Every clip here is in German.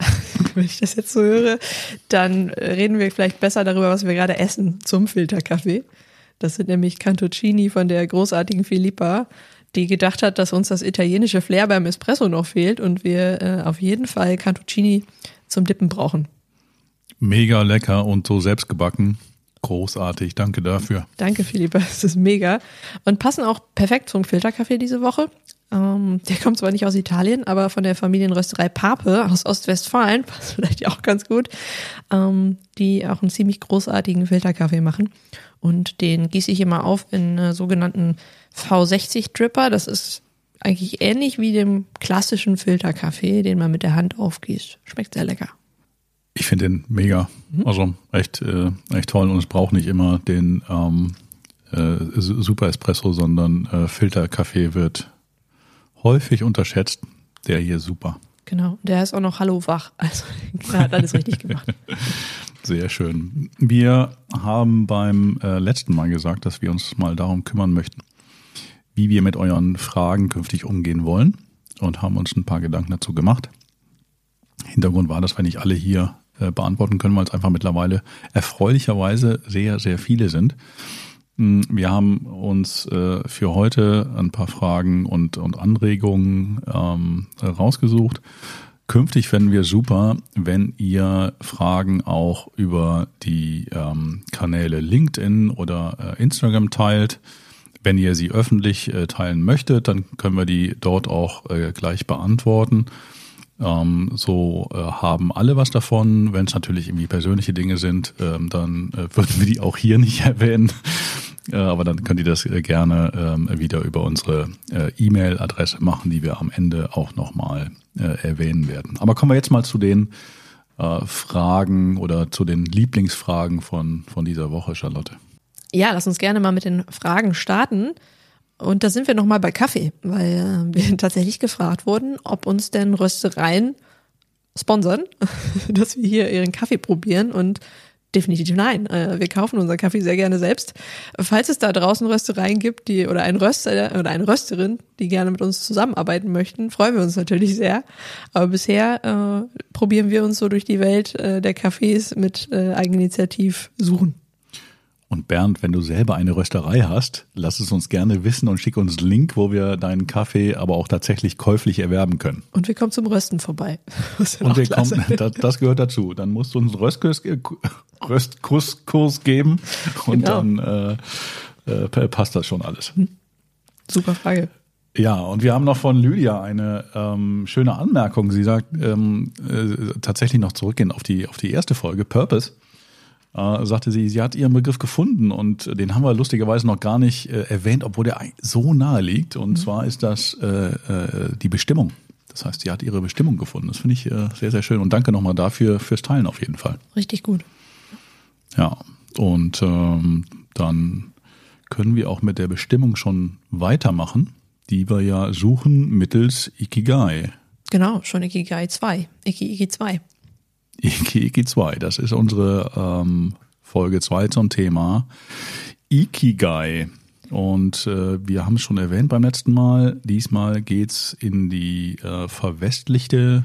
wenn ich das jetzt so höre, dann reden wir vielleicht besser darüber, was wir gerade essen zum Filterkaffee. Das sind nämlich Cantuccini von der großartigen Filippa, die gedacht hat, dass uns das italienische Flair beim Espresso noch fehlt und wir äh, auf jeden Fall Cantuccini zum Dippen brauchen. Mega lecker und so selbst gebacken. Großartig, danke dafür. Danke, Philippa, es ist mega. Und passen auch perfekt zum Filterkaffee diese Woche. Ähm, der kommt zwar nicht aus Italien, aber von der Familienrösterei Pape aus Ostwestfalen, passt vielleicht auch ganz gut, ähm, die auch einen ziemlich großartigen Filterkaffee machen. Und den gieße ich immer auf in einen sogenannten V60 Dripper. Das ist eigentlich ähnlich wie dem klassischen Filterkaffee, den man mit der Hand aufgießt. Schmeckt sehr lecker. Ich finde den mega. Mhm. Also echt, äh, echt toll. Und es braucht nicht immer den ähm, äh, Super Espresso, sondern äh, Filterkaffee wird häufig unterschätzt. Der hier super. Genau, der ist auch noch Hallo wach. Also er hat alles richtig gemacht. Sehr schön. Wir haben beim äh, letzten Mal gesagt, dass wir uns mal darum kümmern möchten, wie wir mit euren Fragen künftig umgehen wollen und haben uns ein paar Gedanken dazu gemacht. Hintergrund war, dass wir nicht alle hier äh, beantworten können, weil es einfach mittlerweile erfreulicherweise sehr, sehr viele sind. Hm, wir haben uns äh, für heute ein paar Fragen und, und Anregungen ähm, rausgesucht. Künftig fänden wir super, wenn ihr Fragen auch über die ähm, Kanäle LinkedIn oder äh, Instagram teilt. Wenn ihr sie öffentlich teilen möchtet, dann können wir die dort auch gleich beantworten. Ähm, so äh, haben alle was davon. Wenn es natürlich irgendwie persönliche Dinge sind, ähm, dann äh, würden wir die auch hier nicht erwähnen. Äh, aber dann könnt ihr das äh, gerne ähm, wieder über unsere äh, E-Mail-Adresse machen, die wir am Ende auch nochmal äh, erwähnen werden. Aber kommen wir jetzt mal zu den Fragen oder zu den Lieblingsfragen von, von dieser Woche, Charlotte. Ja, lass uns gerne mal mit den Fragen starten. Und da sind wir nochmal bei Kaffee, weil äh, wir tatsächlich gefragt wurden, ob uns denn Röstereien sponsern, dass wir hier ihren Kaffee probieren und definitiv nein. Äh, wir kaufen unseren Kaffee sehr gerne selbst. Falls es da draußen Röstereien gibt, die oder ein Röster oder eine Rösterin, die gerne mit uns zusammenarbeiten möchten, freuen wir uns natürlich sehr. Aber bisher äh, probieren wir uns so durch die Welt äh, der Cafés mit äh, Eigeninitiativ suchen. Und Bernd, wenn du selber eine Rösterei hast, lass es uns gerne wissen und schick uns einen Link, wo wir deinen Kaffee aber auch tatsächlich käuflich erwerben können. Und wir kommen zum Rösten vorbei. Ja und wir kommen, das, das, gehört dazu. Dann musst du uns einen Röstkurs, Röstkurskurs geben und genau. dann äh, äh, passt das schon alles. Hm. Super Frage. Ja, und wir haben noch von Lydia eine ähm, schöne Anmerkung. Sie sagt ähm, äh, tatsächlich noch zurückgehend auf die, auf die erste Folge, Purpose äh, sagte sie, sie hat ihren Begriff gefunden und den haben wir lustigerweise noch gar nicht äh, erwähnt, obwohl der so nahe liegt. Und mhm. zwar ist das äh, äh, die Bestimmung. Das heißt, sie hat ihre Bestimmung gefunden. Das finde ich äh, sehr, sehr schön. Und danke nochmal dafür fürs Teilen auf jeden Fall. Richtig gut. Ja, und ähm, dann können wir auch mit der Bestimmung schon weitermachen, die wir ja suchen mittels Ikigai. Genau, schon Ikigai 2. Iki, Iki 2. Iki 2, das ist unsere ähm, Folge 2 zum Thema Ikigai. Und äh, wir haben es schon erwähnt beim letzten Mal. Diesmal geht's in die äh, verwestlichte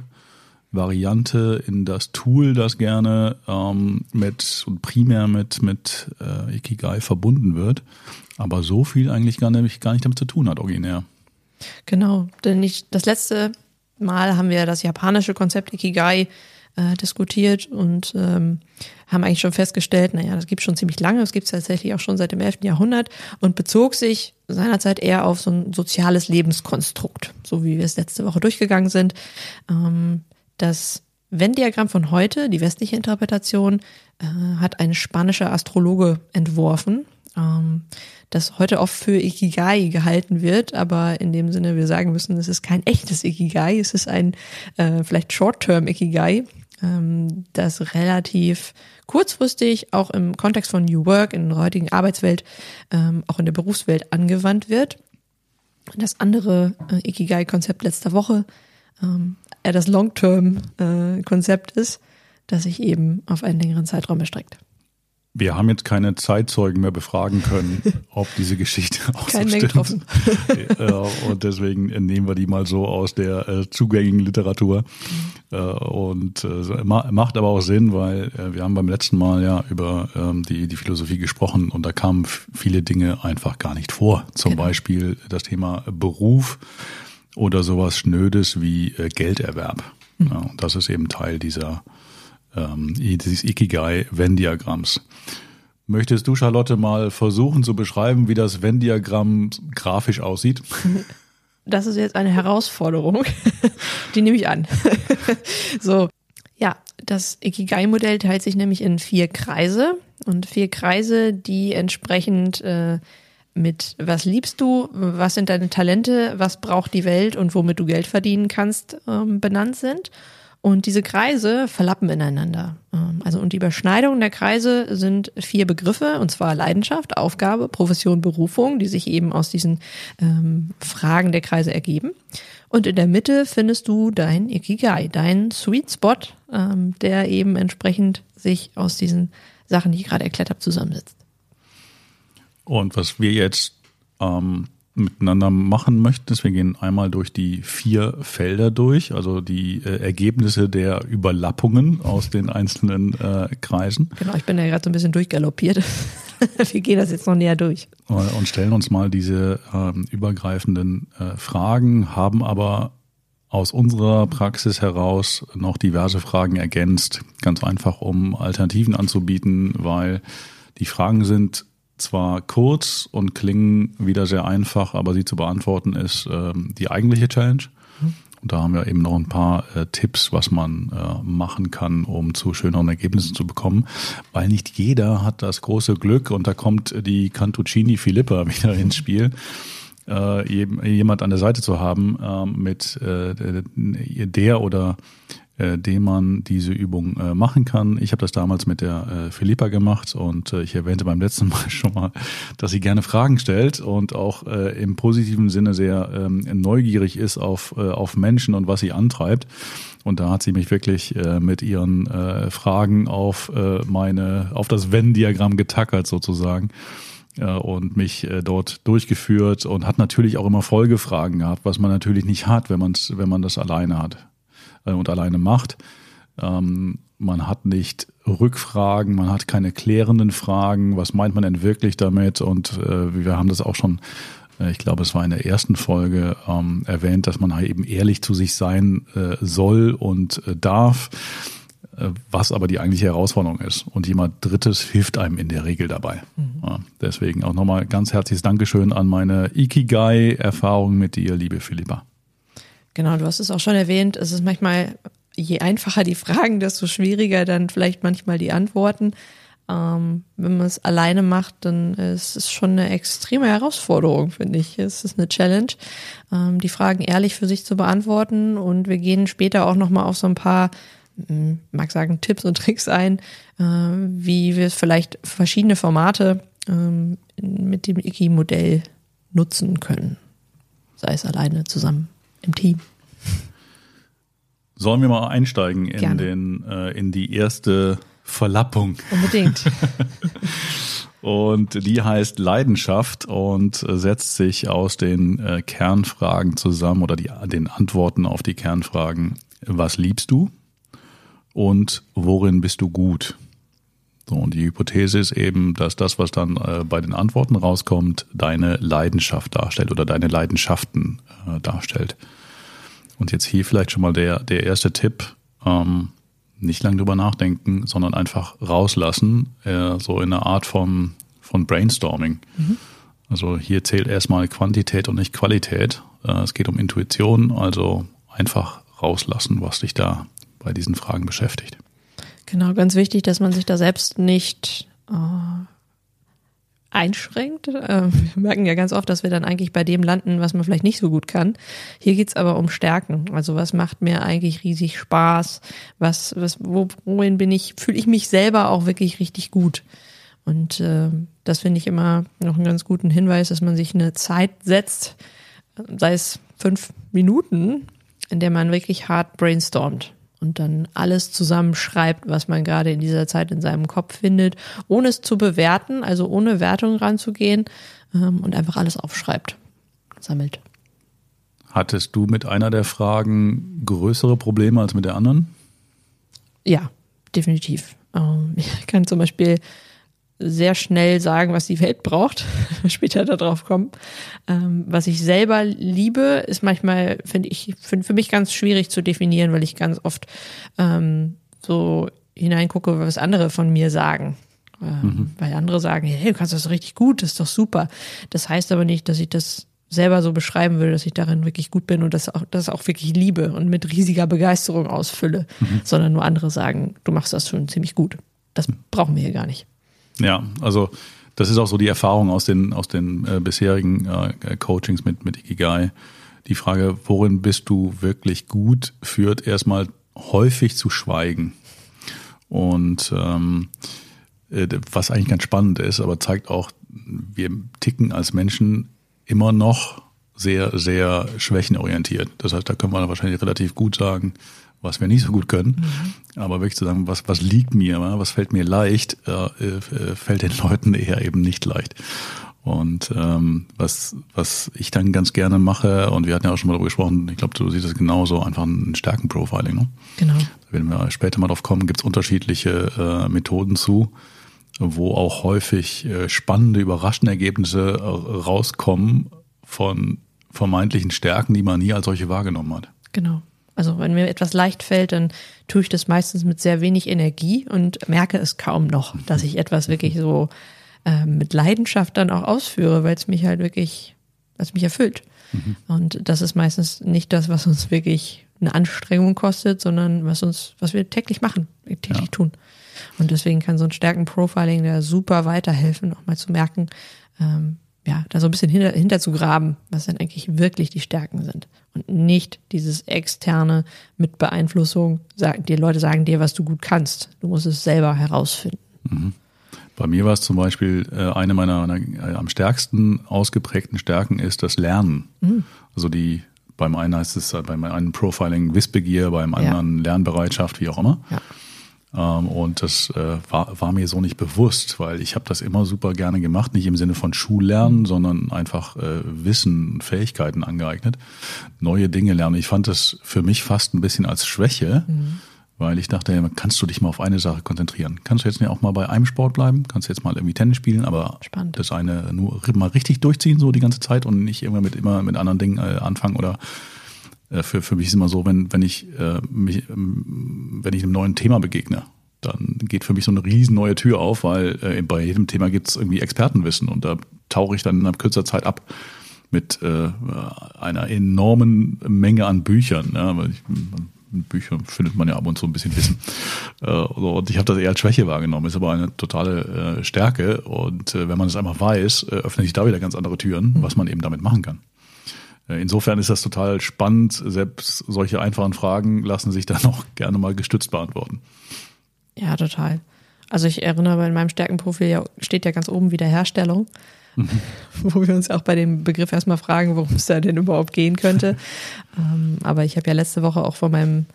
Variante, in das Tool, das gerne ähm, mit und primär mit, mit äh, Ikigai verbunden wird. Aber so viel eigentlich gar nicht, gar nicht damit zu tun hat, originär. Genau, denn ich, das letzte Mal haben wir das japanische Konzept Ikigai äh, diskutiert und ähm, haben eigentlich schon festgestellt, naja, das gibt schon ziemlich lange, das gibt es tatsächlich auch schon seit dem 11. Jahrhundert und bezog sich seinerzeit eher auf so ein soziales Lebenskonstrukt, so wie wir es letzte Woche durchgegangen sind. Ähm, das Venn-Diagramm von heute, die westliche Interpretation, äh, hat ein spanischer Astrologe entworfen, ähm, das heute oft für Ikigai gehalten wird, aber in dem Sinne wir sagen müssen, es ist kein echtes Ikigai, es ist ein äh, vielleicht Short-Term Ikigai, das relativ kurzfristig auch im Kontext von New Work in der heutigen Arbeitswelt, ähm, auch in der Berufswelt angewandt wird. Das andere äh, Ikigai-Konzept letzter Woche ähm, eher das Long-Term-Konzept äh, ist, das sich eben auf einen längeren Zeitraum erstreckt. Wir haben jetzt keine Zeitzeugen mehr befragen können, ob diese Geschichte auch Kein so stimmt. und deswegen nehmen wir die mal so aus der äh, zugängigen Literatur. Mhm. Äh, und äh, macht aber auch Sinn, weil äh, wir haben beim letzten Mal ja über ähm, die, die Philosophie gesprochen und da kamen viele Dinge einfach gar nicht vor. Zum genau. Beispiel das Thema Beruf oder sowas Schnödes wie Gelderwerb. Mhm. Ja, das ist eben Teil dieser ähm, dieses Ikigai-Venn-Diagramms. Möchtest du, Charlotte, mal versuchen zu beschreiben, wie das Venn-Diagramm grafisch aussieht? Das ist jetzt eine Herausforderung. Die nehme ich an. so, ja, das Ikigai-Modell teilt sich nämlich in vier Kreise und vier Kreise, die entsprechend äh, mit was liebst du, was sind deine Talente, was braucht die Welt und womit du Geld verdienen kannst, ähm, benannt sind. Und diese Kreise verlappen ineinander. Ähm, also und die Überschneidungen der Kreise sind vier Begriffe, und zwar Leidenschaft, Aufgabe, Profession, Berufung, die sich eben aus diesen ähm, Fragen der Kreise ergeben. Und in der Mitte findest du dein Ikigai, dein Sweet Spot, ähm, der eben entsprechend sich aus diesen Sachen, die ich gerade erklärt habe, zusammensetzt. Und was wir jetzt ähm, miteinander machen möchten, ist, wir gehen einmal durch die vier Felder durch, also die äh, Ergebnisse der Überlappungen aus den einzelnen äh, Kreisen. Genau, ich bin ja gerade so ein bisschen durchgaloppiert. wir gehen das jetzt noch näher durch. Und stellen uns mal diese ähm, übergreifenden äh, Fragen, haben aber aus unserer Praxis heraus noch diverse Fragen ergänzt, ganz einfach, um Alternativen anzubieten, weil die Fragen sind zwar kurz und klingen wieder sehr einfach, aber sie zu beantworten ist ähm, die eigentliche Challenge. Und da haben wir eben noch ein paar äh, Tipps, was man äh, machen kann, um zu schöneren Ergebnissen zu bekommen. Weil nicht jeder hat das große Glück und da kommt die Cantuccini Philippa wieder ins Spiel. Äh, jemand an der Seite zu haben, äh, mit äh, der oder äh, dem man diese Übung äh, machen kann. Ich habe das damals mit der äh, Philippa gemacht und äh, ich erwähnte beim letzten Mal schon mal, dass sie gerne Fragen stellt und auch äh, im positiven Sinne sehr ähm, neugierig ist auf, äh, auf Menschen und was sie antreibt. Und da hat sie mich wirklich äh, mit ihren äh, Fragen auf äh, meine, auf das Venn-Diagramm getackert sozusagen äh, und mich äh, dort durchgeführt und hat natürlich auch immer Folgefragen gehabt, was man natürlich nicht hat, wenn man wenn man das alleine hat und alleine macht. Ähm, man hat nicht Rückfragen, man hat keine klärenden Fragen. Was meint man denn wirklich damit? Und äh, wir haben das auch schon, äh, ich glaube, es war in der ersten Folge ähm, erwähnt, dass man halt eben ehrlich zu sich sein äh, soll und äh, darf, äh, was aber die eigentliche Herausforderung ist. Und jemand Drittes hilft einem in der Regel dabei. Mhm. Ja, deswegen auch nochmal ganz herzliches Dankeschön an meine Ikigai-Erfahrung mit dir, liebe Philippa. Genau, du hast es auch schon erwähnt, es ist manchmal, je einfacher die Fragen, desto schwieriger dann vielleicht manchmal die Antworten. Ähm, wenn man es alleine macht, dann ist es schon eine extreme Herausforderung, finde ich. Es ist eine Challenge, ähm, die Fragen ehrlich für sich zu beantworten. Und wir gehen später auch nochmal auf so ein paar, hm, mag sagen, Tipps und Tricks ein, äh, wie wir vielleicht verschiedene Formate ähm, mit dem Iki-Modell nutzen können. Sei es alleine zusammen im Team. Sollen wir mal einsteigen in, den, äh, in die erste Verlappung? Unbedingt. und die heißt Leidenschaft und setzt sich aus den äh, Kernfragen zusammen oder die, den Antworten auf die Kernfragen. Was liebst du? Und worin bist du gut? So, und die Hypothese ist eben, dass das, was dann äh, bei den Antworten rauskommt, deine Leidenschaft darstellt oder deine Leidenschaften äh, darstellt. Und jetzt hier vielleicht schon mal der, der erste Tipp. Ähm, nicht lang drüber nachdenken, sondern einfach rauslassen, äh, so in einer Art von, von Brainstorming. Mhm. Also hier zählt erstmal Quantität und nicht Qualität. Äh, es geht um Intuition, also einfach rauslassen, was dich da bei diesen Fragen beschäftigt. Genau, ganz wichtig, dass man sich da selbst nicht äh, einschränkt. Ähm, wir merken ja ganz oft, dass wir dann eigentlich bei dem landen, was man vielleicht nicht so gut kann. Hier geht's aber um Stärken. Also was macht mir eigentlich riesig Spaß? Was, was, wo, wohin bin ich, fühle ich mich selber auch wirklich richtig gut? Und äh, das finde ich immer noch einen ganz guten Hinweis, dass man sich eine Zeit setzt, sei es fünf Minuten, in der man wirklich hart brainstormt und dann alles zusammenschreibt, was man gerade in dieser Zeit in seinem Kopf findet, ohne es zu bewerten, also ohne Wertung ranzugehen ähm, und einfach alles aufschreibt, sammelt. Hattest du mit einer der Fragen größere Probleme als mit der anderen? Ja, definitiv. Ähm, ich kann zum Beispiel sehr schnell sagen, was die Welt braucht, später darauf kommen. Ähm, was ich selber liebe, ist manchmal, finde ich, find für mich ganz schwierig zu definieren, weil ich ganz oft ähm, so hineingucke, was andere von mir sagen. Ähm, mhm. Weil andere sagen, hey, du kannst das richtig gut, das ist doch super. Das heißt aber nicht, dass ich das selber so beschreiben würde, dass ich darin wirklich gut bin und das auch, das auch wirklich liebe und mit riesiger Begeisterung ausfülle, mhm. sondern nur andere sagen, du machst das schon ziemlich gut. Das brauchen wir hier gar nicht. Ja, also das ist auch so die Erfahrung aus den, aus den äh, bisherigen äh, Coachings mit, mit Ikigai. Die Frage, worin bist du wirklich gut, führt erstmal häufig zu Schweigen. Und ähm, äh, was eigentlich ganz spannend ist, aber zeigt auch, wir ticken als Menschen immer noch sehr, sehr schwächenorientiert. Das heißt, da können wir wahrscheinlich relativ gut sagen, was wir nicht so gut können. Mhm. Aber wirklich zu sagen, was, was liegt mir, was fällt mir leicht, äh, äh, fällt den Leuten eher eben nicht leicht. Und ähm, was, was ich dann ganz gerne mache, und wir hatten ja auch schon mal darüber gesprochen, ich glaube, du siehst es genauso, einfach ein Stärkenprofiling. Ne? Genau. Wenn wir später mal drauf kommen, gibt es unterschiedliche äh, Methoden zu, wo auch häufig äh, spannende, überraschende Ergebnisse äh, rauskommen von vermeintlichen Stärken, die man nie als solche wahrgenommen hat. Genau. Also wenn mir etwas leicht fällt, dann tue ich das meistens mit sehr wenig Energie und merke es kaum noch, dass ich etwas wirklich so äh, mit Leidenschaft dann auch ausführe, weil es mich halt wirklich, was mich erfüllt. Mhm. Und das ist meistens nicht das, was uns wirklich eine Anstrengung kostet, sondern was uns, was wir täglich machen, täglich ja. tun. Und deswegen kann so ein Stärkenprofiling da super weiterhelfen, auch mal zu merken, ähm, ja, da so ein bisschen hinter, hinter zu graben, was denn eigentlich wirklich die Stärken sind. Und nicht dieses externe mit Beeinflussung, sagen, die Leute sagen dir, was du gut kannst. Du musst es selber herausfinden. Mhm. Bei mir war es zum Beispiel äh, eine meiner, meiner äh, am stärksten ausgeprägten Stärken ist das Lernen. Mhm. Also die, beim einen heißt es, beim einen Profiling Wissbegier, beim anderen ja. Lernbereitschaft, wie auch immer. Ja. Ähm, und das äh, war, war mir so nicht bewusst, weil ich habe das immer super gerne gemacht, nicht im Sinne von Schullernen, mhm. sondern einfach äh, Wissen, Fähigkeiten angeeignet, neue Dinge lernen. Ich fand das für mich fast ein bisschen als Schwäche, mhm. weil ich dachte, kannst du dich mal auf eine Sache konzentrieren? Kannst du jetzt nicht auch mal bei einem Sport bleiben? Kannst du jetzt mal irgendwie Tennis spielen, aber Spannend. das eine nur mal richtig durchziehen so die ganze Zeit und nicht immer mit immer mit anderen Dingen äh, anfangen oder für, für mich ist immer so, wenn, wenn ich äh, mich, ähm, wenn ich einem neuen Thema begegne, dann geht für mich so eine riesen neue Tür auf, weil äh, bei jedem Thema gibt es irgendwie Expertenwissen und da tauche ich dann in einer kürzer Zeit ab mit äh, einer enormen Menge an Büchern. Ja, weil ich, Bücher findet man ja ab und zu ein bisschen Wissen. Äh, und ich habe das eher als Schwäche wahrgenommen, ist aber eine totale äh, Stärke. Und äh, wenn man es einfach weiß, äh, öffnen sich da wieder ganz andere Türen, mhm. was man eben damit machen kann. Äh, insofern ist das total spannend. Selbst solche einfachen Fragen lassen sich dann auch gerne mal gestützt beantworten. Ja, total. Also ich erinnere, in meinem Stärkenprofil ja, steht ja ganz oben Wiederherstellung, mhm. wo wir uns auch bei dem Begriff erstmal fragen, worum es da denn überhaupt gehen könnte. ähm, aber ich habe ja letzte Woche auch von meinem,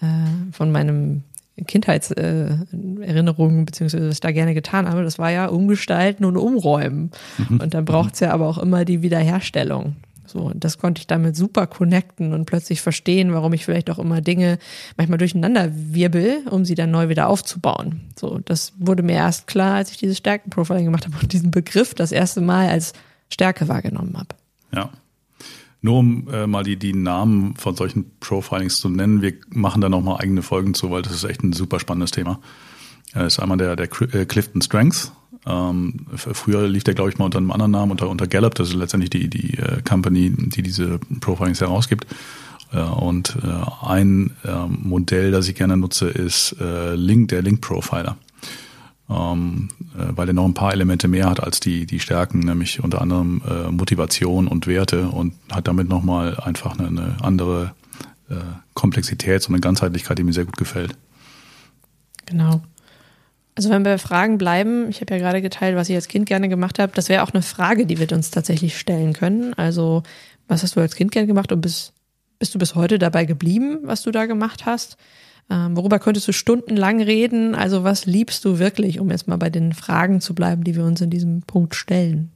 äh, von meinem Kindheitserinnerungen, äh, beziehungsweise was ich da gerne getan habe, das war ja umgestalten und umräumen. Mhm. Und dann braucht es ja aber auch immer die Wiederherstellung. So, und das konnte ich damit super connecten und plötzlich verstehen, warum ich vielleicht auch immer Dinge manchmal durcheinander wirbel, um sie dann neu wieder aufzubauen. So, das wurde mir erst klar, als ich dieses Stärkenprofiling gemacht habe und diesen Begriff das erste Mal als Stärke wahrgenommen habe. Ja. Nur um äh, mal die, die Namen von solchen Profilings zu nennen, wir machen da nochmal eigene Folgen zu, weil das ist echt ein super spannendes Thema. Das ist einmal der, der äh, Clifton Strengths, ähm, früher lief der, glaube ich, mal unter einem anderen Namen, unter, unter Gallup. Das ist letztendlich die, die äh, Company, die diese Profilings herausgibt. Äh, und äh, ein äh, Modell, das ich gerne nutze, ist äh, Link, der Link Profiler. ähm, äh, weil er noch ein paar Elemente mehr hat als die, die Stärken, nämlich unter anderem äh, Motivation und Werte und hat damit nochmal einfach eine, eine andere Komplexität, so eine Ganzheitlichkeit, die mir sehr gut gefällt. Genau. Also wenn wir Fragen bleiben, ich habe ja gerade geteilt, was ich als Kind gerne gemacht habe, das wäre auch eine Frage, die wir uns tatsächlich stellen können. Also was hast du als Kind gerne gemacht und bist, bist du bis heute dabei geblieben, was du da gemacht hast? Ähm, worüber könntest du stundenlang reden? Also was liebst du wirklich, um jetzt mal bei den Fragen zu bleiben, die wir uns in diesem Punkt stellen?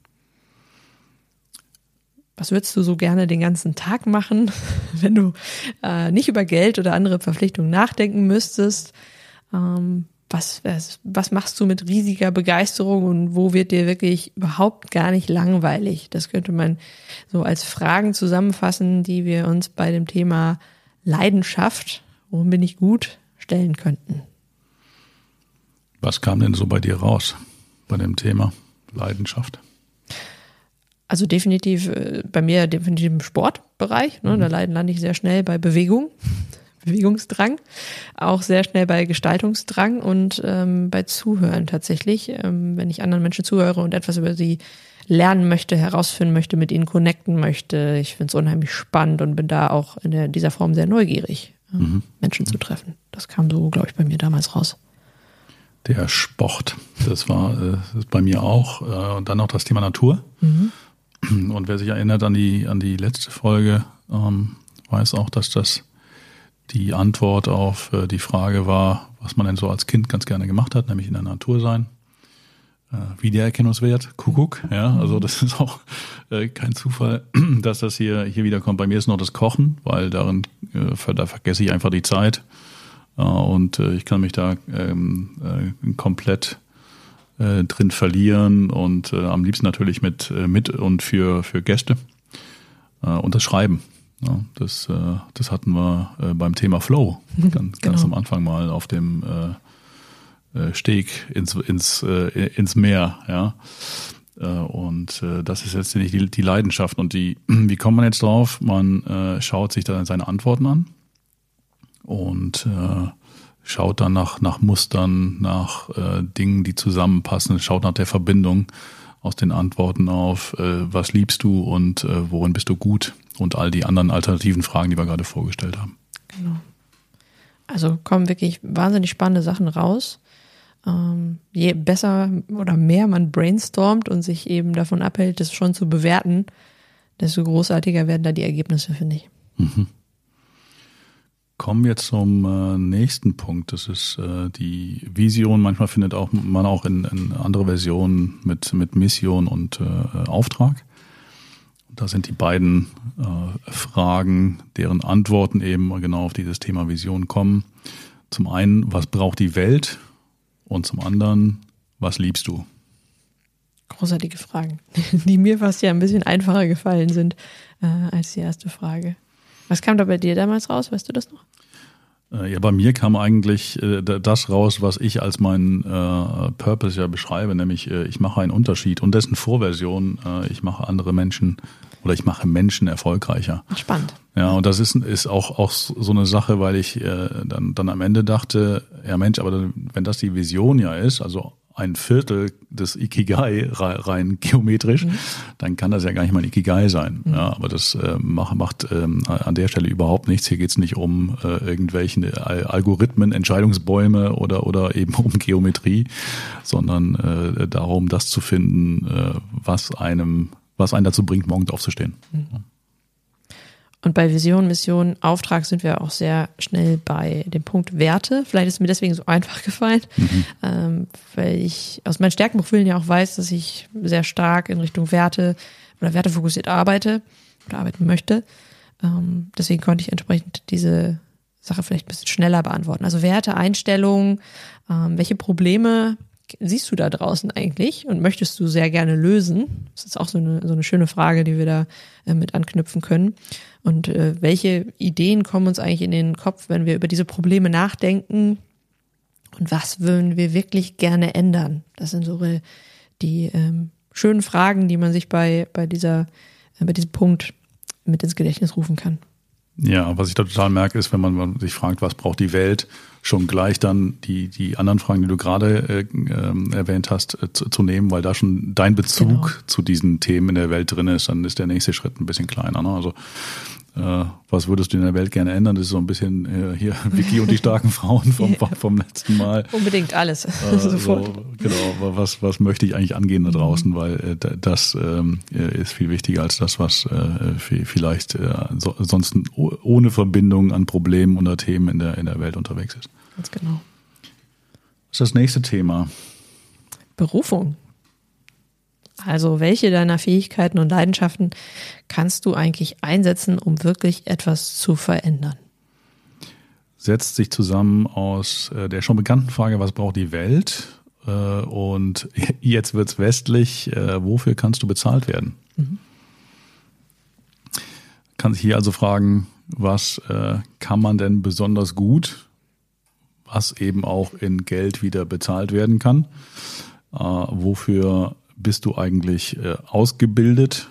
Was würdest du so gerne den ganzen Tag machen, wenn du äh, nicht über Geld oder andere Verpflichtungen nachdenken müsstest? Ähm, was, was, machst du mit riesiger Begeisterung und wo wird dir wirklich überhaupt gar nicht langweilig? Das könnte man so als Fragen zusammenfassen, die wir uns bei dem Thema Leidenschaft worin bin ich gut, stellen könnten. Was kam denn so bei dir raus bei dem Thema Leidenschaft? Also definitiv äh, bei mir definitiv im Sportbereich. Ne? Mhm. Da lande ich sehr schnell bei Bewegung, Bewegungsdrang, auch sehr schnell bei Gestaltungsdrang und ähm, bei Zuhören tatsächlich. Ähm, wenn ich anderen Menschen zuhöre und etwas über sie lernen möchte, herausfinden möchte, mit ihnen connecten möchte. Ich finde es unheimlich spannend und bin da auch in der, dieser Form sehr neugierig mhm. Menschen zu treffen. Das kam so, glaube ich, bei mir damals raus. Der Sport, das war äh, bei mir auch. Äh, und dann noch das Thema Natur. Mhm. Und wer sich erinnert an die, an die letzte Folge, ähm, weiß auch, dass das die Antwort auf äh, die Frage war, was man denn so als Kind ganz gerne gemacht hat, nämlich in der Natur sein. Äh, Wiedererkennungswert, Kuckuck, ja, also das ist auch äh, kein Zufall, dass das hier, hier wieder kommt. Bei mir ist noch das Kochen, weil darin, äh, da vergesse ich einfach die Zeit äh, und äh, ich kann mich da ähm, äh, komplett drin verlieren und am liebsten natürlich mit, mit und für, für Gäste und das Schreiben. Ja, das, äh, das hatten wir äh, beim Thema Flow ganz, genau. ganz am Anfang mal auf dem äh, Steg ins, ins, ins Meer, ja. Und das ist letztendlich die, die Leidenschaft. Und die, wie kommt man jetzt drauf? Man schaut sich dann seine Antworten an und schaut dann nach, nach Mustern, nach Dingen, die zusammenpassen, schaut nach der Verbindung aus den Antworten auf, äh, was liebst du und äh, worin bist du gut und all die anderen alternativen Fragen, die wir gerade vorgestellt haben. Genau. Also kommen wirklich wahnsinnig spannende Sachen raus ähm, je besser oder mehr man brainstormt und sich eben davon abhält, das schon zu bewerten, desto großartiger werden da die Ergebnisse, finde ich. Mhm. Kommen wir zum äh, nächsten Punkt. Das ist äh, die Vision. Manchmal findet auch man auch in, in andere Versionen mit, mit Mission und äh, Auftrag. Da sind die beiden Fragen, deren Antworten eben genau auf dieses Thema Vision kommen. Zum einen, was braucht die Welt und zum anderen, was liebst du? Großartige Fragen, die mir fast ja ein bisschen einfacher gefallen sind als die erste Frage. Was kam da bei dir damals raus? Weißt du das noch? Äh, ja, bei mir kam eigentlich äh, das raus, was ich als meinen äh, Purpose ja beschreibe, nämlich äh, ich mache einen Unterschied und dessen Vorversion, ich mache andere Menschen oder ich mache Menschen erfolgreicher. Spannend. Ja, und das ist, ist auch, auch so eine Sache, weil ich dann, dann am Ende dachte, ja Mensch, aber dann, wenn das die Vision ja ist, also ein Viertel des Ikigai rein geometrisch, mhm. dann kann das ja gar nicht mal ein Ikigai sein. Mhm. Ja, aber das äh, macht, macht ähm, an der Stelle überhaupt nichts. Hier geht's nicht um äh, irgendwelchen Algorithmen, Entscheidungsbäume oder, oder eben um Geometrie, sondern äh, darum, das zu finden, äh, was einem was einen dazu bringt, morgens aufzustehen. Mhm. Und bei Vision, Mission, Auftrag sind wir auch sehr schnell bei dem Punkt Werte. Vielleicht ist mir deswegen so einfach gefallen, mhm. ähm, weil ich aus meinen Stärkenprofilen ja auch weiß, dass ich sehr stark in Richtung Werte oder wertefokussiert arbeite oder arbeiten möchte. Ähm, deswegen konnte ich entsprechend diese Sache vielleicht ein bisschen schneller beantworten. Also Werte, Einstellungen, ähm, welche Probleme siehst du da draußen eigentlich und möchtest du sehr gerne lösen? Das ist auch so eine, so eine schöne Frage, die wir da äh, mit anknüpfen können. Und äh, welche Ideen kommen uns eigentlich in den Kopf, wenn wir über diese Probleme nachdenken? Und was würden wir wirklich gerne ändern? Das sind so die ähm, schönen Fragen, die man sich bei, bei, dieser, äh, bei diesem Punkt mit ins Gedächtnis rufen kann. Ja, was ich da total merke, ist, wenn man sich fragt, was braucht die Welt, schon gleich dann die, die anderen Fragen, die du gerade äh, äh, erwähnt hast, äh, zu, zu, nehmen, weil da schon dein Bezug genau. zu diesen Themen in der Welt drin ist, dann ist der nächste Schritt ein bisschen kleiner. Ne? Also äh, was würdest du in der Welt gerne ändern? Das ist so ein bisschen äh, hier Vicky und die starken Frauen vom, vom letzten Mal. Unbedingt alles. Äh, Sofort. So, genau, was, was möchte ich eigentlich angehen da draußen, mhm. weil äh, das ähm, äh, ist viel wichtiger als das, was äh, vielleicht so, sonst ohne Verbindung an Problemen oder Themen in der, in der Welt unterwegs ist. Ganz genau. Was ist das nächste Thema? Berufung. Also welche deiner Fähigkeiten und Leidenschaften kannst du eigentlich einsetzen, um wirklich etwas zu verändern? Setzt sich zusammen aus äh, der schon bekannten Frage, was braucht die Welt? Äh, und jetzt wird es westlich, äh, wofür kannst du bezahlt werden? Mhm. Kann sich hier also fragen, was kann man denn besonders gut, was eben auch in Geld wieder bezahlt werden kann? wofür bist du eigentlich äh, ausgebildet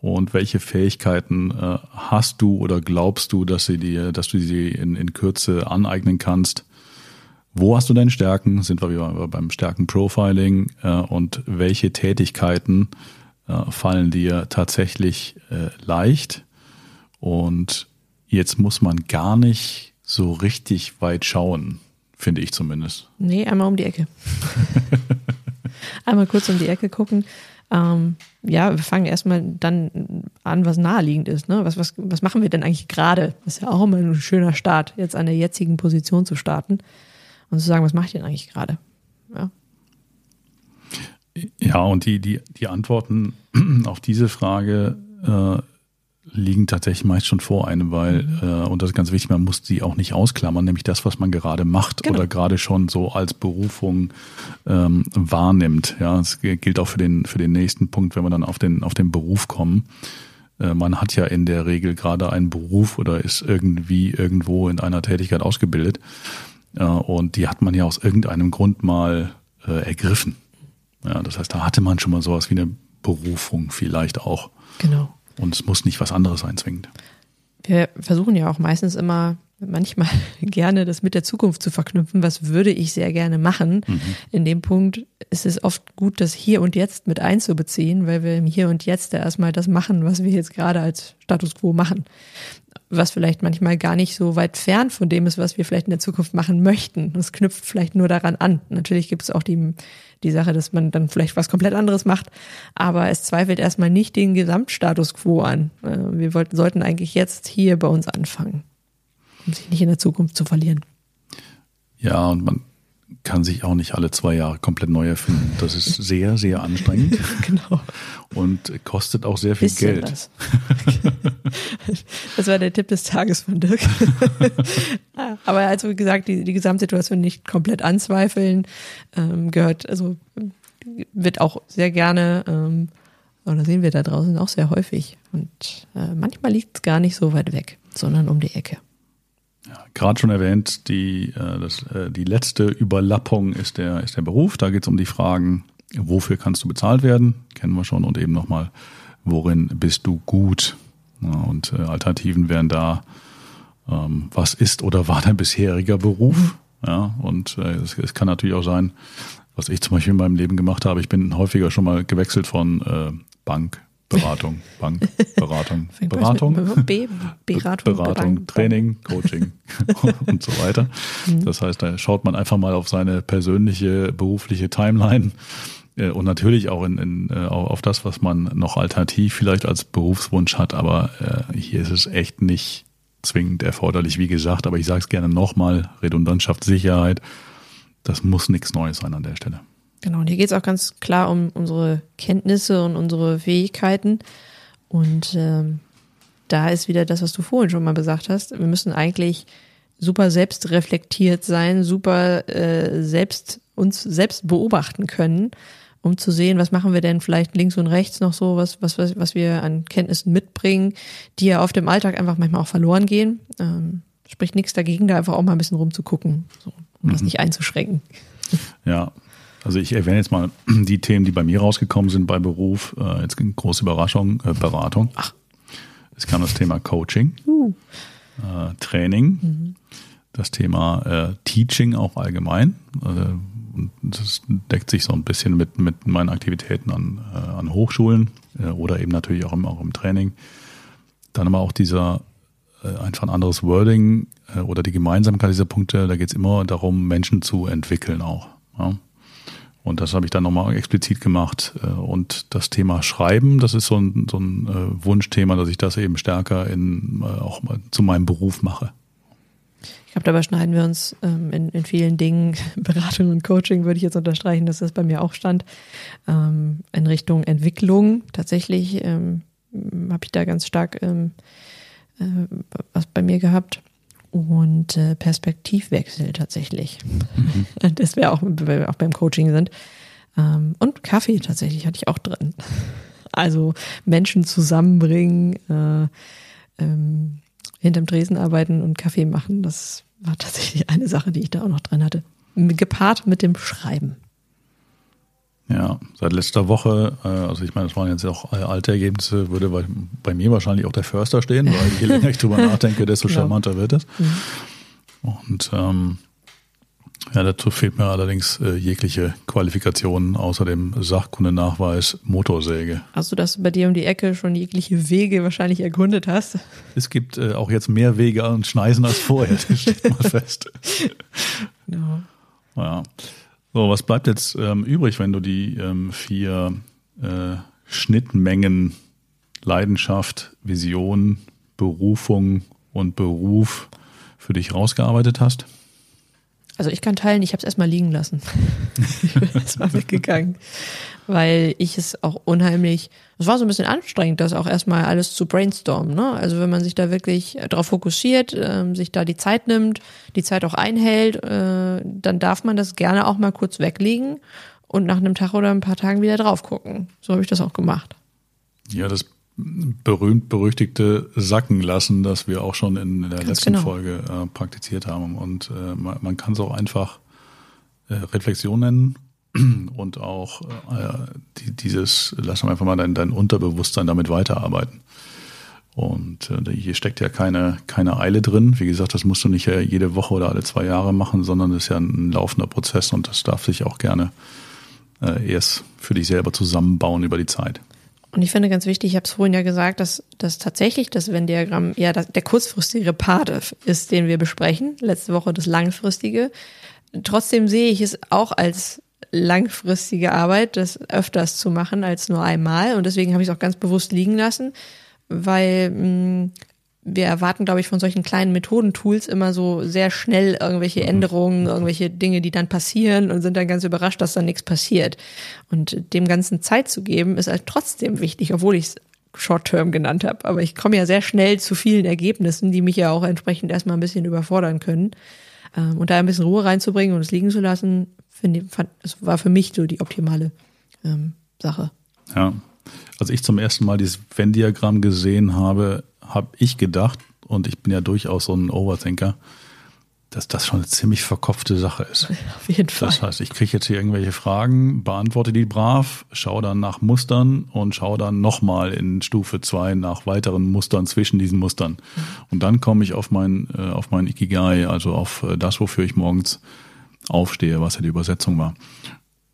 und welche Fähigkeiten äh, hast du oder glaubst du, dass sie dir, dass du sie in, in Kürze aneignen kannst? Wo hast du deine Stärken? Sind wir wieder beim Stärken-Profiling äh, und welche Tätigkeiten fallen dir tatsächlich leicht? Und jetzt muss man gar nicht so richtig weit schauen, finde ich zumindest. Nee, einmal um die Ecke. einmal kurz um die Ecke gucken. Ähm, ja, wir fangen erstmal dann an, was naheliegend ist. Ne? Was, was, was machen wir denn eigentlich gerade? Das ist ja auch immer ein schöner Start, jetzt an der jetzigen Position zu starten und zu sagen, was mache ich denn eigentlich gerade? Ja. ja, und die, die, die Antworten auf diese Frage äh, liegen tatsächlich meist schon vor einem, weil, mhm. äh, und das ist ganz wichtig, man muss sie auch nicht ausklammern, nämlich das, was man gerade macht genau. oder gerade schon so als Berufung ähm, wahrnimmt. Ja, das gilt auch für den, für den nächsten Punkt, wenn wir dann auf den, auf den Beruf kommen. Äh, man hat ja in der Regel gerade einen Beruf oder ist irgendwie irgendwo in einer Tätigkeit ausgebildet. Äh, und die hat man ja aus irgendeinem Grund mal äh, ergriffen. Ja, das heißt, da hatte man schon mal sowas wie eine Berufung vielleicht auch. Genau. Und es muss nicht was anderes sein, zwingend. Wir versuchen ja auch meistens immer, manchmal gerne das mit der Zukunft zu verknüpfen. Was würde ich sehr gerne machen? Mhm. In dem Punkt ist es oft gut, das Hier und Jetzt mit einzubeziehen, weil wir im Hier und Jetzt erstmal das machen, was wir jetzt gerade als Status quo machen was vielleicht manchmal gar nicht so weit fern von dem ist, was wir vielleicht in der Zukunft machen möchten. Das knüpft vielleicht nur daran an. Natürlich gibt es auch die, die Sache, dass man dann vielleicht was komplett anderes macht, aber es zweifelt erstmal nicht den Gesamtstatus quo an. Äh, wir wollten, sollten eigentlich jetzt hier bei uns anfangen, um sich nicht in der Zukunft zu verlieren. Ja, und man kann sich auch nicht alle zwei Jahre komplett neu erfinden. Das ist sehr, sehr anstrengend. genau. Und kostet auch sehr viel Bisschen Geld. Das. das war der Tipp des Tages von Dirk. Aber also wie gesagt, die, die Gesamtsituation nicht komplett anzweifeln, ähm, gehört, also wird auch sehr gerne, ähm, oder sehen wir da draußen auch sehr häufig. Und äh, manchmal liegt es gar nicht so weit weg, sondern um die Ecke. Ja, Gerade schon erwähnt, die, äh, das, äh, die letzte Überlappung ist der, ist der Beruf. Da geht es um die Fragen, wofür kannst du bezahlt werden? Kennen wir schon. Und eben nochmal, worin bist du gut? Und äh, Alternativen wären da, ähm, was ist oder war dein bisheriger Beruf? Ja, und äh, es, es kann natürlich auch sein, was ich zum Beispiel in meinem Leben gemacht habe. Ich bin häufiger schon mal gewechselt von äh, Bank Beratung, Bank, Beratung, Beratung, B, Beratung, Beratung Training, Coaching und so weiter. Mhm. Das heißt, da schaut man einfach mal auf seine persönliche berufliche Timeline äh, und natürlich auch in, in, äh, auf das, was man noch alternativ vielleicht als Berufswunsch hat. Aber äh, hier ist es echt nicht zwingend erforderlich, wie gesagt. Aber ich sage es gerne nochmal: Redundanz schafft Sicherheit. Das muss nichts Neues sein an der Stelle. Genau, und hier geht es auch ganz klar um unsere Kenntnisse und unsere Fähigkeiten. Und ähm, da ist wieder das, was du vorhin schon mal gesagt hast. Wir müssen eigentlich super selbstreflektiert sein, super äh, selbst uns selbst beobachten können, um zu sehen, was machen wir denn vielleicht links und rechts noch so, was, was, was, was wir an Kenntnissen mitbringen, die ja auf dem Alltag einfach manchmal auch verloren gehen. Ähm, spricht nichts dagegen, da einfach auch mal ein bisschen rumzugucken, so, um mhm. das nicht einzuschränken. Ja, also ich erwähne jetzt mal die Themen, die bei mir rausgekommen sind bei Beruf. Äh, jetzt große Überraschung, äh, Beratung. Ach. Es kam das Thema Coaching, uh. äh, Training, mhm. das Thema äh, Teaching auch allgemein. Äh, das deckt sich so ein bisschen mit, mit meinen Aktivitäten an, äh, an Hochschulen äh, oder eben natürlich auch im, auch im Training. Dann aber auch dieser äh, einfach ein anderes Wording äh, oder die Gemeinsamkeit dieser Punkte, da geht es immer darum, Menschen zu entwickeln auch. Ja. Und das habe ich dann nochmal explizit gemacht. Äh, und das Thema Schreiben, das ist so ein, so ein äh, Wunschthema, dass ich das eben stärker in, äh, auch zu meinem Beruf mache. Ich glaube, dabei schneiden wir uns ähm, in, in vielen Dingen, Beratung und Coaching würde ich jetzt unterstreichen, dass das bei mir auch stand, ähm, in Richtung Entwicklung. Tatsächlich ähm, habe ich da ganz stark ähm, äh, was bei mir gehabt und äh, Perspektivwechsel tatsächlich. Mhm. Das wäre auch, wenn wir auch beim Coaching sind. Ähm, und Kaffee tatsächlich hatte ich auch drin. Also Menschen zusammenbringen, äh, ähm, hinterm Tresen arbeiten und Kaffee machen, das war tatsächlich eine Sache, die ich da auch noch drin hatte. Gepaart mit dem Schreiben. Ja, seit letzter Woche, äh, also ich meine, das waren jetzt auch alte Ergebnisse, würde bei, bei mir wahrscheinlich auch der Förster stehen, weil je länger ich drüber nachdenke, desto genau. charmanter wird es. Mhm. Und ähm, ja, dazu fehlt mir allerdings äh, jegliche Qualifikation außer dem Sachkundenachweis Motorsäge. Also, dass du bei dir um die Ecke schon jegliche Wege wahrscheinlich erkundet hast? Es gibt äh, auch jetzt mehr Wege und Schneisen als vorher, das steht mal fest. Genau. Ja. So, was bleibt jetzt ähm, übrig, wenn du die ähm, vier äh, Schnittmengen Leidenschaft, Vision, Berufung und Beruf für dich rausgearbeitet hast? Also ich kann teilen, ich habe es erstmal liegen lassen. ich bin erstmal weggegangen, weil ich es auch unheimlich, es war so ein bisschen anstrengend, das auch erstmal alles zu brainstormen. Ne? Also wenn man sich da wirklich darauf fokussiert, äh, sich da die Zeit nimmt, die Zeit auch einhält, äh, dann darf man das gerne auch mal kurz weglegen und nach einem Tag oder ein paar Tagen wieder drauf gucken. So habe ich das auch gemacht. Ja, das berühmt berüchtigte Sacken lassen, das wir auch schon in, der Ganz letzten genau. Folge äh, praktiziert haben. Und äh, man, man kann es auch einfach äh, Reflexion nennen und auch äh, die, dieses, lass mal einfach mal dein, dein Unterbewusstsein damit weiterarbeiten. Und äh, hier steckt ja keine, keine Eile drin. Wie gesagt, das musst du nicht jede Woche oder alle zwei Jahre machen, sondern das ist ja ein laufender Prozess und das darf sich auch gerne äh, erst für dich selber zusammenbauen über die Zeit. Und ich finde ganz wichtig, ich habe es vorhin ja gesagt, dass, dass tatsächlich das Venn-Diagramm ja das, der kurzfristige Part ist, den wir besprechen. Letzte Woche das langfristige. Trotzdem sehe ich es auch als langfristige Arbeit, das öfters zu machen als nur einmal. Und deswegen habe ich es auch ganz bewusst liegen lassen, weil mh, mm, wir erwarten, glaube ich, von solchen kleinen Methodentools immer so sehr schnell irgendwelche mhm. Änderungen, irgendwelche Dinge, die dann passieren und sind dann ganz überrascht, dass dann nichts passiert. Und dem Ganzen Zeit zu geben, ist halt trotzdem wichtig, obwohl ich es Short-Term genannt habe. Aber ich komme ja sehr schnell zu vielen Ergebnissen, die mich ja auch entsprechend erstmal ein bisschen überfordern können. Ähm, und da ein bisschen Ruhe reinzubringen und es liegen zu lassen, finde das war für mich so die optimale ähm, Sache. Ja. Als ich zum ersten Mal dieses Venn-Diagramm gesehen habe, habe ich gedacht, und ich bin ja durchaus so ein Overthinker, dass das schon eine ziemlich verkopfte Sache ist. Auf jeden Fall. Das heißt, ich kriege jetzt hier irgendwelche Fragen, beantworte die brav, schaue dann nach Mustern und schaue dann nochmal in Stufe zwei nach weiteren Mustern zwischen diesen Mustern. Mhm. Und dann komme ich auf mein, äh, auf mein Ikigai, also auf äh, das, wofür ich morgens aufstehe, was ja die Übersetzung war.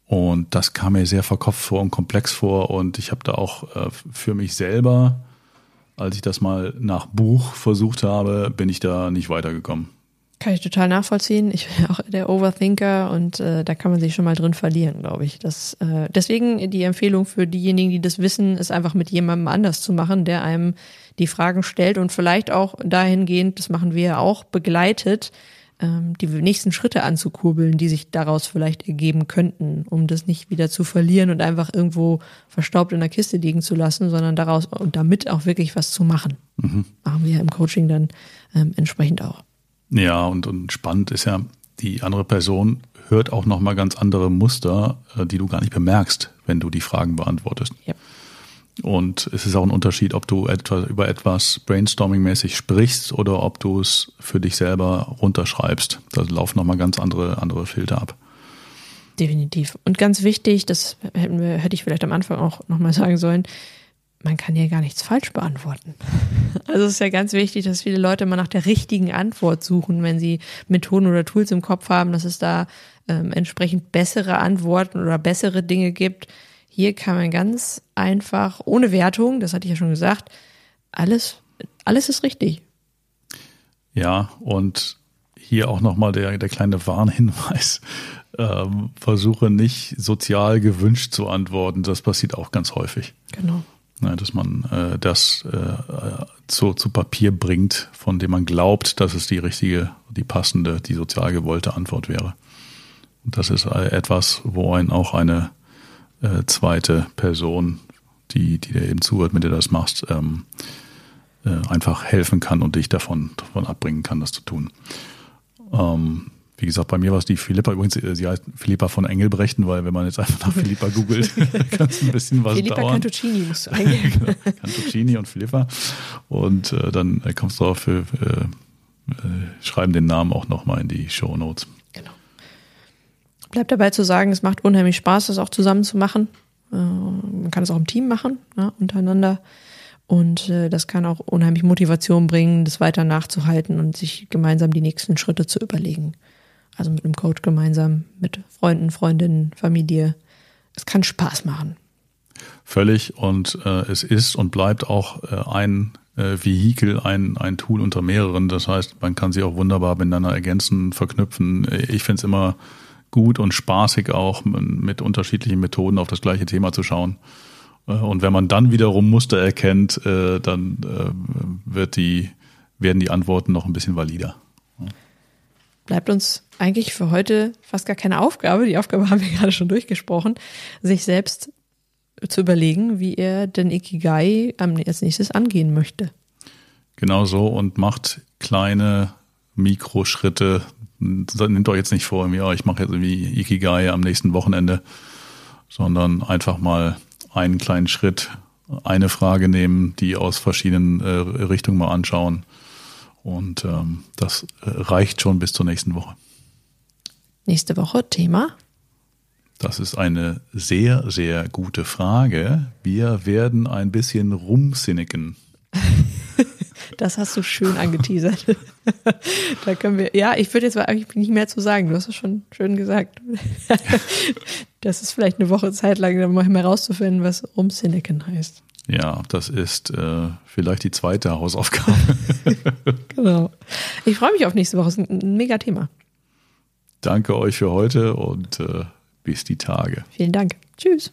Und das kam mir sehr verkopft vor und komplex vor und ich habe da auch äh, für mich selber als ich das mal nach Buch versucht habe, bin ich da nicht weitergekommen. Kann ich total nachvollziehen. Ich bin auch der Overthinker und äh, da kann man sich schon mal drin verlieren, glaube ich. Das, äh, deswegen die Empfehlung für diejenigen, die das wissen, ist einfach mit jemandem anders zu machen, der einem die Fragen stellt und vielleicht auch dahingehend, das machen wir auch, begleitet, die nächsten Schritte anzukurbeln, die sich daraus vielleicht ergeben könnten, um das nicht wieder zu verlieren und einfach irgendwo verstaubt in der Kiste liegen zu lassen, sondern daraus und damit auch wirklich was zu machen. Mhm. Machen wir im Coaching dann ähm, entsprechend auch. Ja, und, und spannend ist ja, die andere Person hört auch nochmal ganz andere Muster, äh, die du gar nicht bemerkst, wenn du die Fragen beantwortest. Ja. Und es ist auch ein Unterschied, ob du etwa über etwas brainstorming-mäßig sprichst oder ob du es für dich selber runterschreibst. Da laufen nochmal ganz andere, andere Filter ab. Definitiv. Und ganz wichtig, das wir, hätte ich vielleicht am Anfang auch nochmal sagen sollen, man kann hier gar nichts falsch beantworten. Also es ist ja ganz wichtig, dass viele Leute immer nach der richtigen Antwort suchen, wenn sie Methoden oder Tools im Kopf haben, dass es da ähm, entsprechend bessere Antworten oder bessere Dinge gibt. Hier kann man ganz einfach, ohne Wertung, das hatte ich ja schon gesagt, alles, alles ist richtig. Ja, und hier auch nochmal der, der kleine Warnhinweis. Ähm, versuche nicht sozial gewünscht zu antworten. Das passiert auch ganz häufig. Genau. Ne, dass man äh, das äh, zu, zu Papier bringt, von dem man glaubt, dass es die richtige, die passende, die sozial gewollte Antwort wäre. Und das ist etwas, wo ein auch eine äh, zweite Person, die, die dir eben zuhört, mit der du das machst, ähm, äh, einfach helfen kann und dich davon, davon abbringen kann, das zu tun. Ähm, wie gesagt, bei mir war es die Philippa, übrigens, äh, sie heißt Philippa von Engelbrechten, weil wenn man jetzt einfach nach Philippa googelt, kann es ein bisschen was Philippa dauern. Cantuccini musst du eingeben. genau, Cantuccini und Philippa. Und äh, dann äh, kommst du drauf, wir äh, äh, schreiben den Namen auch nochmal in die Show Notes. Bleibt dabei zu sagen, es macht unheimlich Spaß, das auch zusammen zu machen. Äh, man kann es auch im Team machen, ne, untereinander. Und äh, das kann auch unheimlich Motivation bringen, das weiter nachzuhalten und sich gemeinsam die nächsten Schritte zu überlegen. Also mit einem Coach gemeinsam, mit Freunden, Freundinnen, Familie. Es kann Spaß machen. Völlig. Und äh, es ist und bleibt auch äh, ein äh, Vehikel, ein, ein Tool unter mehreren. Das heißt, man kann sie auch wunderbar miteinander ergänzen, verknüpfen. Ich finde es immer gut und spaßig auch mit unterschiedlichen Methoden auf das gleiche Thema zu schauen. Äh, und wenn man dann wiederum Muster erkennt, äh, dann äh, wird die, werden die Antworten noch ein bisschen valider bleibt uns eigentlich für heute fast gar keine Aufgabe. Die Aufgabe haben wir gerade schon durchgesprochen, sich selbst zu überlegen, wie er den Ikigai als nächstes angehen möchte. Genau so und macht kleine Mikroschritte. Nehmt euch jetzt nicht vor, ja, ich mache jetzt irgendwie Ikigai am nächsten Wochenende, sondern einfach mal einen kleinen Schritt, eine Frage nehmen, die aus verschiedenen äh, Richtungen mal anschauen und ähm, das äh, reicht schon bis zur nächsten Woche. Nächste Woche Thema? Das ist eine sehr, sehr gute Frage. Wir werden ein bisschen rumsinnigen. Das hast du schön angeteasert. da können wir, ja, ich würde jetzt eigentlich nicht mehr zu sagen. Du hast es schon schön gesagt. das ist vielleicht eine Woche Zeit lang, dann mal herauszufinden, was rumsinnigen heißt. Ja, das ist äh, vielleicht die zweite Hausaufgabe. genau. Ich freue mich auf nächste Woche. Es ist ein mega Thema. Danke euch für heute und äh, bis die Tage. Vielen Dank. Tschüss.